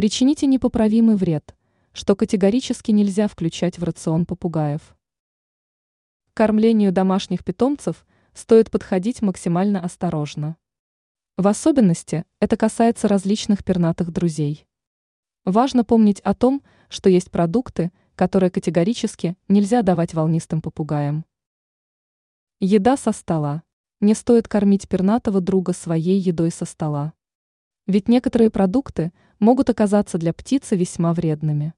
причините непоправимый вред, что категорически нельзя включать в рацион попугаев. Кормлению домашних питомцев стоит подходить максимально осторожно. В особенности это касается различных пернатых друзей. Важно помнить о том, что есть продукты, которые категорически нельзя давать волнистым попугаям. Еда со стола. Не стоит кормить пернатого друга своей едой со стола. Ведь некоторые продукты могут оказаться для птицы весьма вредными.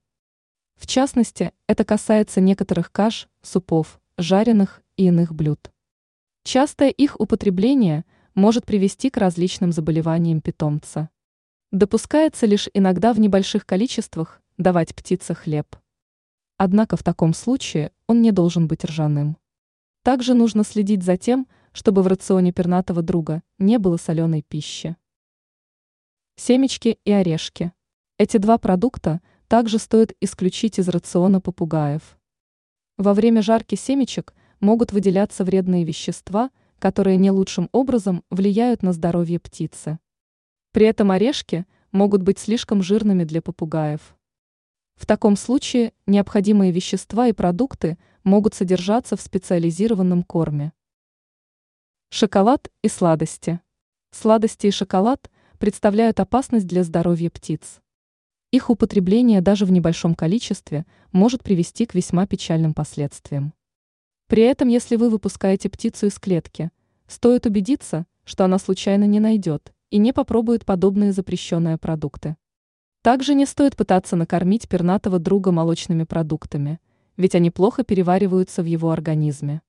В частности, это касается некоторых каш, супов, жареных и иных блюд. Частое их употребление может привести к различным заболеваниям питомца. Допускается лишь иногда в небольших количествах давать птице хлеб. Однако в таком случае он не должен быть ржаным. Также нужно следить за тем, чтобы в рационе пернатого друга не было соленой пищи. Семечки и орешки. Эти два продукта также стоит исключить из рациона попугаев. Во время жарки семечек могут выделяться вредные вещества, которые не лучшим образом влияют на здоровье птицы. При этом орешки могут быть слишком жирными для попугаев. В таком случае необходимые вещества и продукты могут содержаться в специализированном корме. Шоколад и сладости. Сладости и шоколад представляют опасность для здоровья птиц. Их употребление даже в небольшом количестве может привести к весьма печальным последствиям. При этом, если вы выпускаете птицу из клетки, стоит убедиться, что она случайно не найдет и не попробует подобные запрещенные продукты. Также не стоит пытаться накормить пернатого друга молочными продуктами, ведь они плохо перевариваются в его организме.